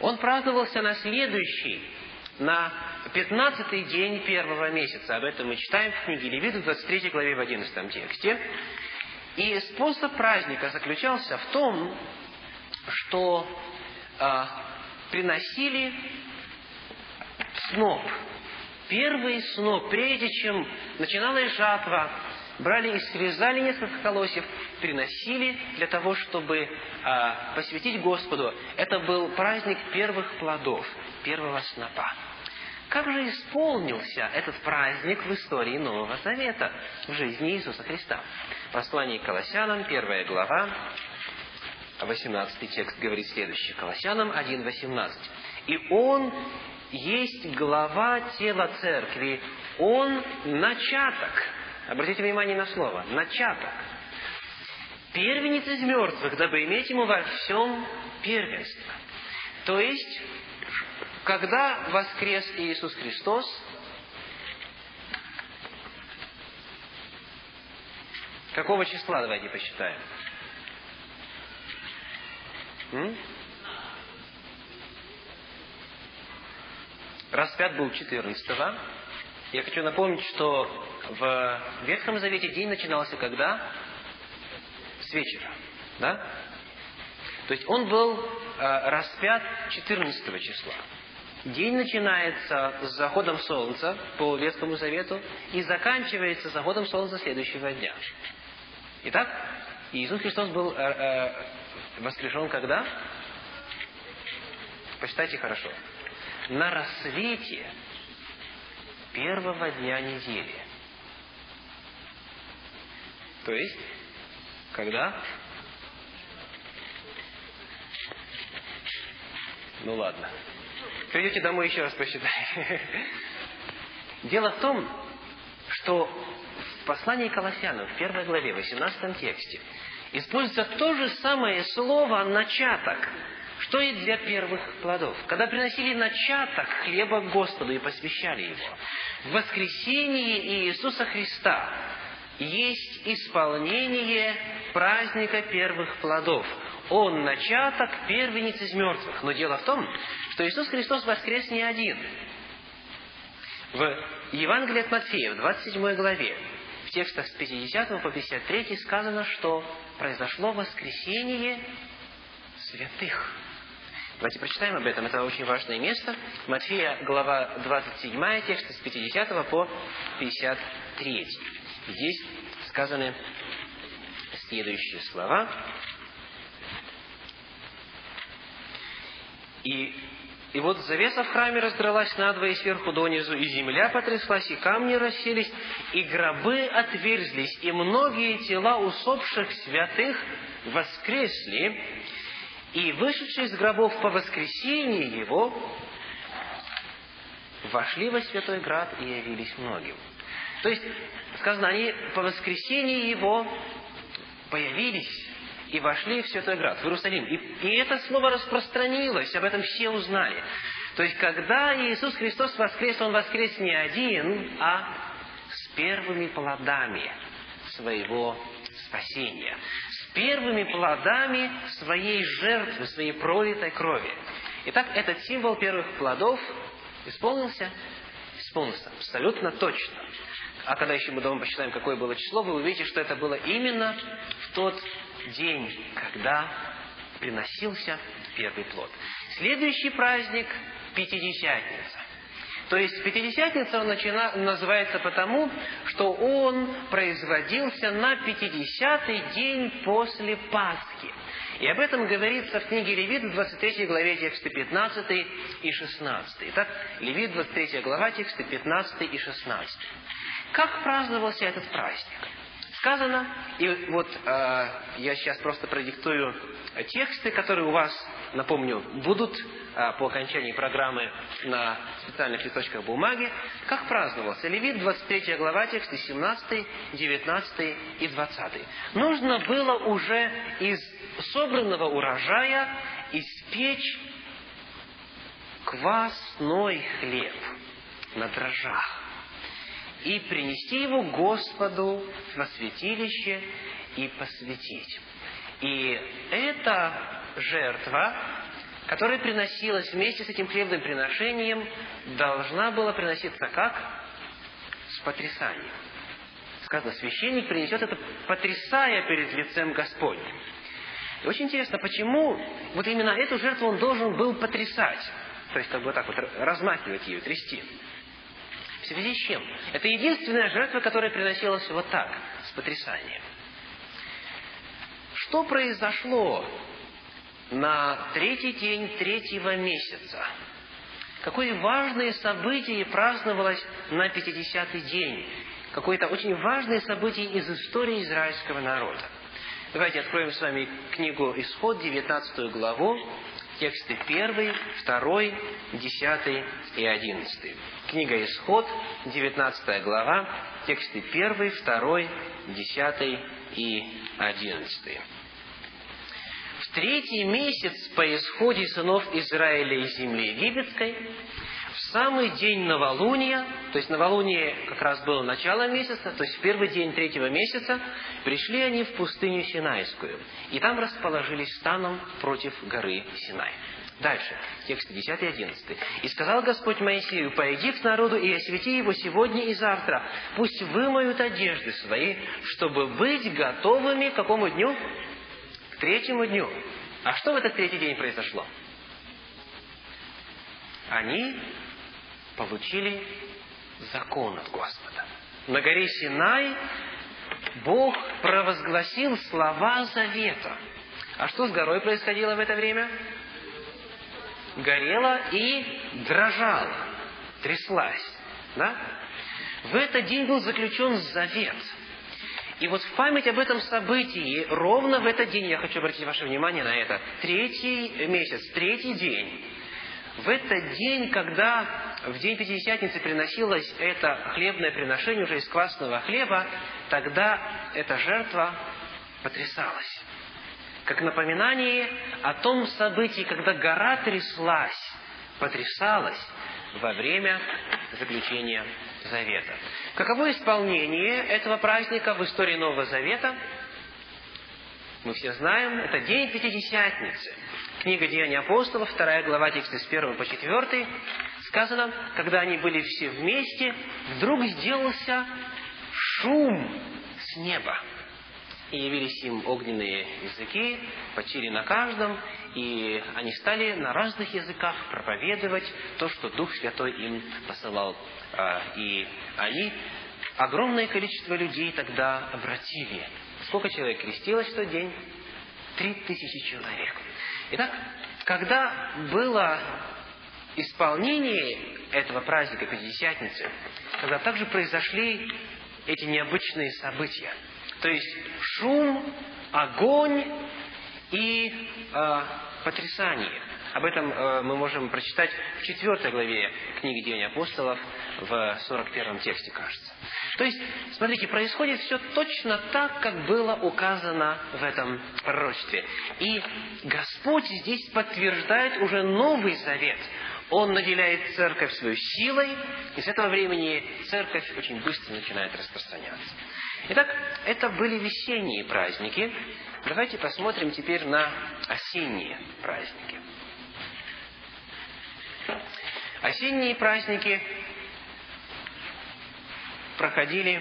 Он праздновался на следующий, на пятнадцатый день первого месяца. Об этом мы читаем в книге Левит в 23 главе в 11 тексте. И способ праздника заключался в том, что э, приносили сноп. Первый сноп, прежде чем начиналась жатва, брали и срезали несколько колосьев, приносили для того, чтобы э, посвятить Господу. Это был праздник первых плодов, первого снопа. Как же исполнился этот праздник в истории Нового Завета, в жизни Иисуса Христа? Послание к Колоссянам, первая глава, 18 текст говорит следующее. Колоссянам 1.18. «И Он есть глава тела церкви, Он начаток». Обратите внимание на слово «начаток». Первенец из мертвых, дабы иметь ему во всем первенство. То есть, когда воскрес Иисус Христос, какого числа, давайте посчитаем? М? Распят был 14 -го. Я хочу напомнить, что в Ветхом Завете день начинался когда? С вечера. Да? То есть он был э, распят 14 числа. День начинается с заходом солнца по Ветхому Завету и заканчивается заходом солнца следующего дня. Итак, Иисус Христос был э, э, воскрешен когда? Посчитайте хорошо. На рассвете первого дня недели. То есть, когда? Ну ладно. Придете домой еще раз посчитайте. Дело в том, что в послании Колоссянам, в первой главе, в 18 тексте, используется то же самое слово «начаток», что и для первых плодов. Когда приносили начаток хлеба Господу и посвящали его, в воскресении Иисуса Христа есть исполнение праздника первых плодов – он начаток, первенец из мертвых. Но дело в том, что Иисус Христос воскрес не один. В Евангелии от Матфея, в 27 главе, в текстах с 50 по 53 сказано, что произошло воскресение святых. Давайте прочитаем об этом, это очень важное место. Матфея, глава 27, текст с 50 по 53. Здесь сказаны следующие слова. И, и вот завеса в храме раздралась надвое сверху донизу, и земля потряслась, и камни расселись, и гробы отверзлись, и многие тела усопших святых воскресли, и вышедшие из гробов по воскресении его вошли во святой град и явились многим. То есть, сказано, они по воскресении его появились и вошли в Святой Град, в Иерусалим. И, и это слово распространилось, об этом все узнали. То есть, когда Иисус Христос воскрес, Он воскрес не один, а с первыми плодами своего спасения. С первыми плодами своей жертвы, своей пролитой крови. Итак, этот символ первых плодов исполнился? Исполнился абсолютно точно. А когда еще мы дома посчитаем, какое было число, вы увидите, что это было именно в тот день, когда приносился первый плод. Следующий праздник – Пятидесятница. То есть Пятидесятница он начина, называется потому, что он производился на пятидесятый день после Пасхи. И об этом говорится в книге Левит в 23 главе тексты 15 и 16. Итак, Левит 23 глава тексты 15 и 16. Как праздновался этот праздник? Сказано, и вот э, я сейчас просто продиктую тексты, которые у вас, напомню, будут э, по окончании программы на специальных листочках бумаги. Как праздновался? Левит, 23 глава, тексты 17, 19 и 20. Нужно было уже из собранного урожая испечь квасной хлеб на дрожжах и принести его Господу на святилище и посвятить. И эта жертва, которая приносилась вместе с этим хлебным приношением, должна была приноситься как? С потрясанием. Сказано, священник принесет это, потрясая перед лицем Господним. И очень интересно, почему вот именно эту жертву он должен был потрясать, то есть как бы так вот размахивать ее, трясти. В связи с чем? Это единственная жертва, которая приносилась вот так, с потрясанием. Что произошло на третий день третьего месяца? Какое важное событие праздновалось на 50-й день? Какое-то очень важное событие из истории израильского народа. Давайте откроем с вами книгу Исход, 19 главу, тексты 1, 2, 10 и 11. Книга Исход, 19 глава, тексты 1, 2, 10 и 11. В третий месяц по исходе сынов Израиля из земли египетской, в самый день новолуния, то есть новолуние как раз было начало месяца, то есть в первый день третьего месяца, пришли они в пустыню Синайскую, и там расположились станом против горы Синай. Дальше, тексты 10 и 11. «И сказал Господь Моисею, пойди к народу и освети его сегодня и завтра. Пусть вымоют одежды свои, чтобы быть готовыми к какому дню? К третьему дню. А что в этот третий день произошло? Они получили закон от Господа. На горе Синай Бог провозгласил слова завета. А что с горой происходило в это время? горела и дрожала, тряслась. Да? В этот день был заключен завет. И вот в память об этом событии, ровно в этот день, я хочу обратить ваше внимание на это, третий месяц, третий день, в этот день, когда в день Пятидесятницы приносилось это хлебное приношение уже из квасного хлеба, тогда эта жертва потрясалась как напоминание о том событии, когда гора тряслась, потрясалась во время заключения Завета. Каково исполнение этого праздника в истории Нового Завета? Мы все знаем, это день Пятидесятницы. Книга Деяний апостолов, вторая глава, тексты с 1 по 4, сказано, когда они были все вместе, вдруг сделался шум с неба и явились им огненные языки, почили на каждом, и они стали на разных языках проповедовать то, что Дух Святой им посылал. А, и они, огромное количество людей тогда обратили. Сколько человек крестилось в тот день? Три тысячи человек. Итак, когда было исполнение этого праздника Пятидесятницы, когда также произошли эти необычные события – то есть шум, огонь и э, потрясание. Об этом э, мы можем прочитать в четвертой главе книги Деяний апостолов в 41 тексте, кажется. То есть, смотрите, происходит все точно так, как было указано в этом пророчестве. И Господь здесь подтверждает уже Новый Завет. Он наделяет церковь своей силой, и с этого времени церковь очень быстро начинает распространяться. Итак, это были весенние праздники. Давайте посмотрим теперь на осенние праздники. Осенние праздники проходили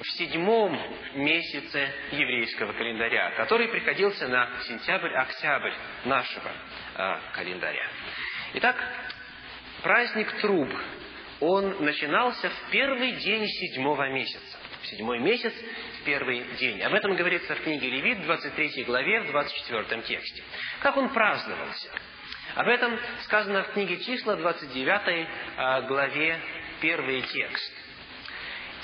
в седьмом месяце еврейского календаря, который приходился на сентябрь-октябрь нашего э, календаря. Итак, праздник труб, он начинался в первый день седьмого месяца. Седьмой месяц, в первый день. Об этом говорится в книге Левит, 23 главе, в 24 тексте. Как он праздновался? Об этом сказано в книге числа, 29 а, главе, первый текст.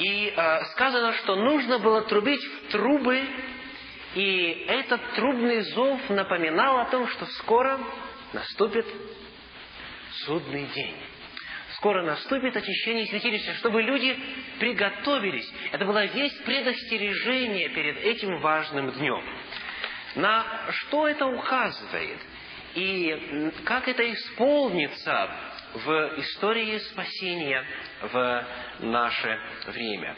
И э, сказано, что нужно было трубить в трубы, и этот трубный зов напоминал о том, что скоро наступит судный день. Скоро наступит очищение святилища, чтобы люди приготовились. Это была весть предостережения перед этим важным днем. На что это указывает? И как это исполнится в истории спасения в наше время.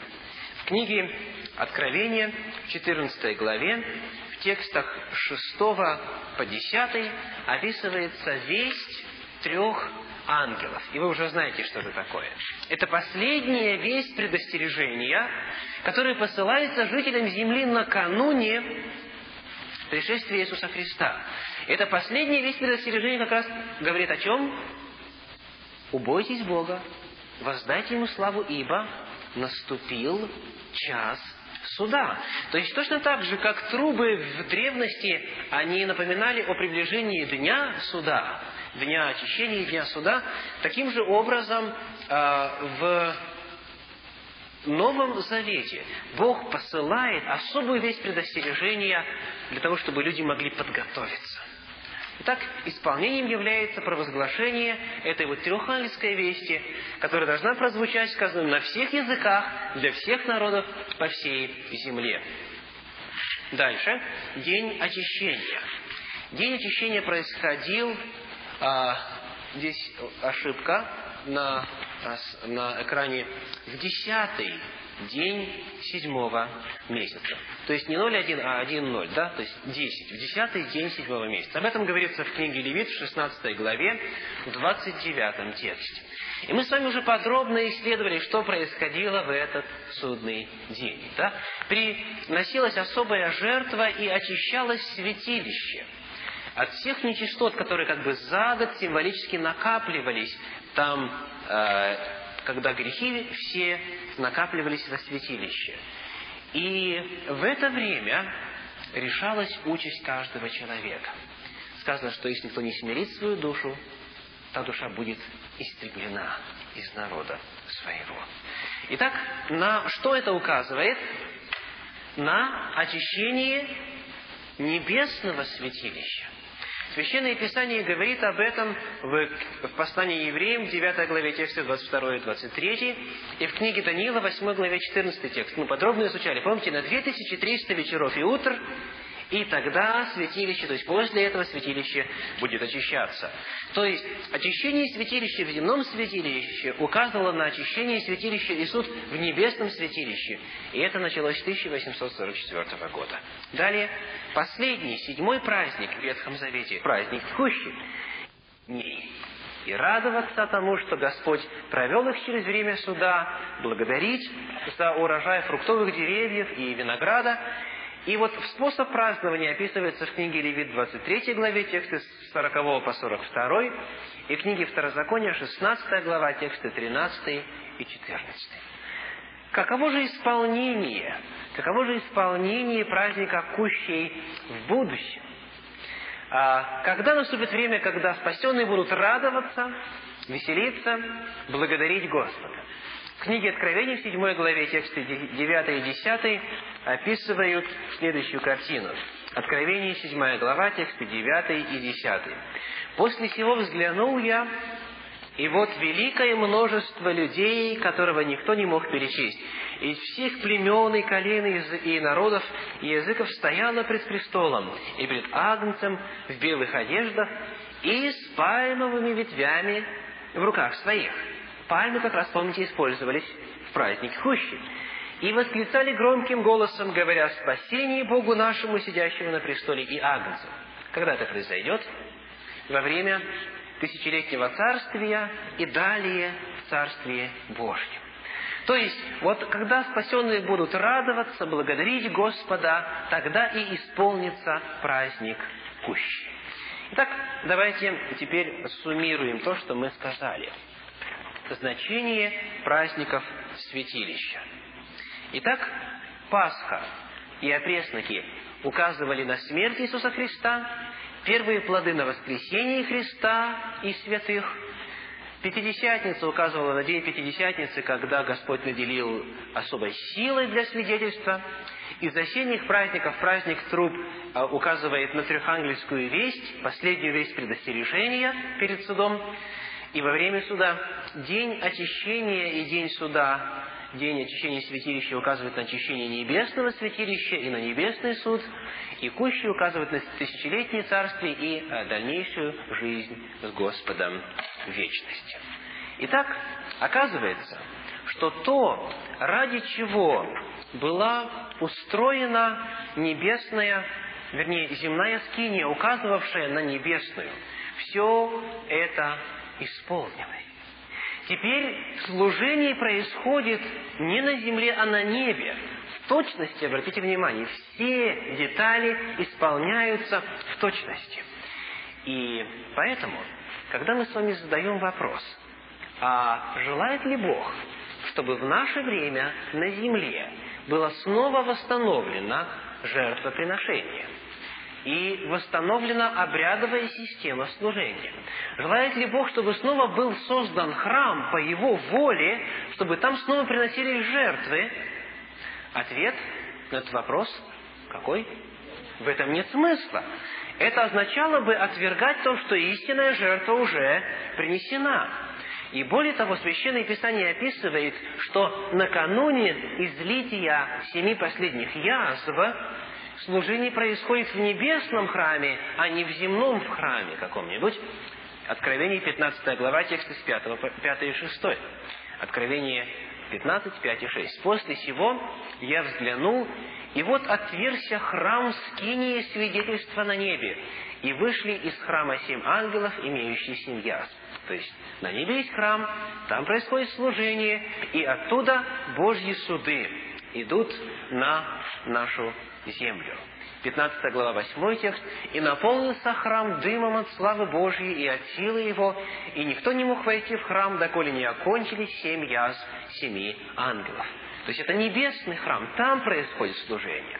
В книге Откровения, в 14 главе, в текстах 6 по 10 описывается весть трех ангелов. И вы уже знаете, что это такое. Это последняя весть предостережения, которая посылается жителям земли накануне пришествия Иисуса Христа. Это последняя весть предостережения как раз говорит о чем? Убойтесь Бога, воздайте Ему славу, ибо наступил час суда. То есть точно так же, как трубы в древности, они напоминали о приближении дня суда, дня очищения дня суда, таким же образом э, в Новом Завете Бог посылает особую весть предостережения для того, чтобы люди могли подготовиться. Итак, исполнением является провозглашение этой вот трехангельской вести, которая должна прозвучать, сказано, на всех языках, для всех народов по всей земле. Дальше. День очищения. День очищения происходил, а, здесь ошибка на, на экране, в десятый день седьмого месяца. То есть не 0,1, а 1,0, да? То есть 10. В десятый день седьмого месяца. Об этом говорится в книге Левит в 16 главе, в 29 тексте. И мы с вами уже подробно исследовали, что происходило в этот судный день. Да? Приносилась особая жертва и очищалось святилище от всех нечистот, которые как бы за год символически накапливались там э, когда грехи все накапливались во святилище. И в это время решалась участь каждого человека. Сказано, что если кто не смирит свою душу, та душа будет истреблена из народа своего. Итак, на что это указывает? На очищение небесного святилища. Священное Писание говорит об этом в, в послании евреям, 9 главе текста 22 и 23, и в книге Даниила, 8 главе 14 текст. Мы подробно изучали. Помните, на 2300 вечеров и утр и тогда святилище, то есть после этого святилище будет очищаться. То есть очищение святилища в земном святилище указывало на очищение святилища и суд в небесном святилище. И это началось с 1844 года. Далее, последний, седьмой праздник в Ветхом Завете, праздник дней и радоваться тому, что Господь провел их через время суда, благодарить за урожай фруктовых деревьев и винограда, и вот способ празднования описывается в книге Левит 23 главе, тексты с 40 по 42, и книге Второзакония 16 глава, тексты 13 и 14. Каково же исполнение, каково же исполнение праздника Кущей в будущем? А, когда наступит время, когда спасенные будут радоваться, веселиться, благодарить Господа? Книге Откровений, в 7 главе, тексты 9 и 10, описывают следующую картину. Откровение 7 глава, тексты 9 и 10. «После сего взглянул я, и вот великое множество людей, которого никто не мог перечесть, из всех племен и колен и народов и языков стояло пред престолом и пред Агнцем в белых одеждах и с пальмовыми ветвями в руках своих. Пальмы, как раз помните, использовались в празднике Хущи. И восклицали громким голосом, говоря, «Спасение Богу нашему, сидящему на престоле, и Агнцу». Когда это произойдет? Во время тысячелетнего царствия и далее в Царствие Божьем. То есть, вот когда спасенные будут радоваться, благодарить Господа, тогда и исполнится праздник Кущи. Итак, давайте теперь суммируем то, что мы сказали. Значение праздников святилища. Итак, Пасха и опресноки указывали на смерть Иисуса Христа, первые плоды на воскресение Христа и святых. Пятидесятница указывала на день Пятидесятницы, когда Господь наделил особой силой для свидетельства. Из осенних праздников праздник труп а, указывает на трехангельскую весть, последнюю весть предостережения перед судом. И во время суда день очищения и день суда день очищения святилища указывает на очищение небесного святилища и на небесный суд, и кущи указывает на тысячелетнее царствие и э, дальнейшую жизнь с Господом вечности. Итак, оказывается, что то, ради чего была устроена небесная, вернее, земная скиния, указывавшая на небесную, все это исполнилось. Теперь служение происходит не на земле, а на небе. В точности, обратите внимание, все детали исполняются в точности. И поэтому, когда мы с вами задаем вопрос, а желает ли Бог, чтобы в наше время на земле было снова восстановлено жертвоприношение – и восстановлена обрядовая система служения. Желает ли Бог, чтобы снова был создан храм по Его воле, чтобы там снова приносились жертвы? Ответ на этот вопрос какой? В этом нет смысла. Это означало бы отвергать то, что истинная жертва уже принесена. И более того, Священное Писание описывает, что накануне излития семи последних язв служение происходит в небесном храме, а не в земном храме каком-нибудь. Откровение 15 глава, тексты с 5, 5 и 6. Откровение 15, 5 и 6. «После сего я взглянул, и вот отверся храм скинии свидетельства на небе, и вышли из храма семь ангелов, имеющие семь язв». То есть на небе есть храм, там происходит служение, и оттуда Божьи суды идут на нашу землю. 15 глава, 8 текст. «И наполнился храм дымом от славы Божьей и от силы его, и никто не мог войти в храм, доколе не окончились семь язв семи ангелов». То есть это небесный храм, там происходит служение.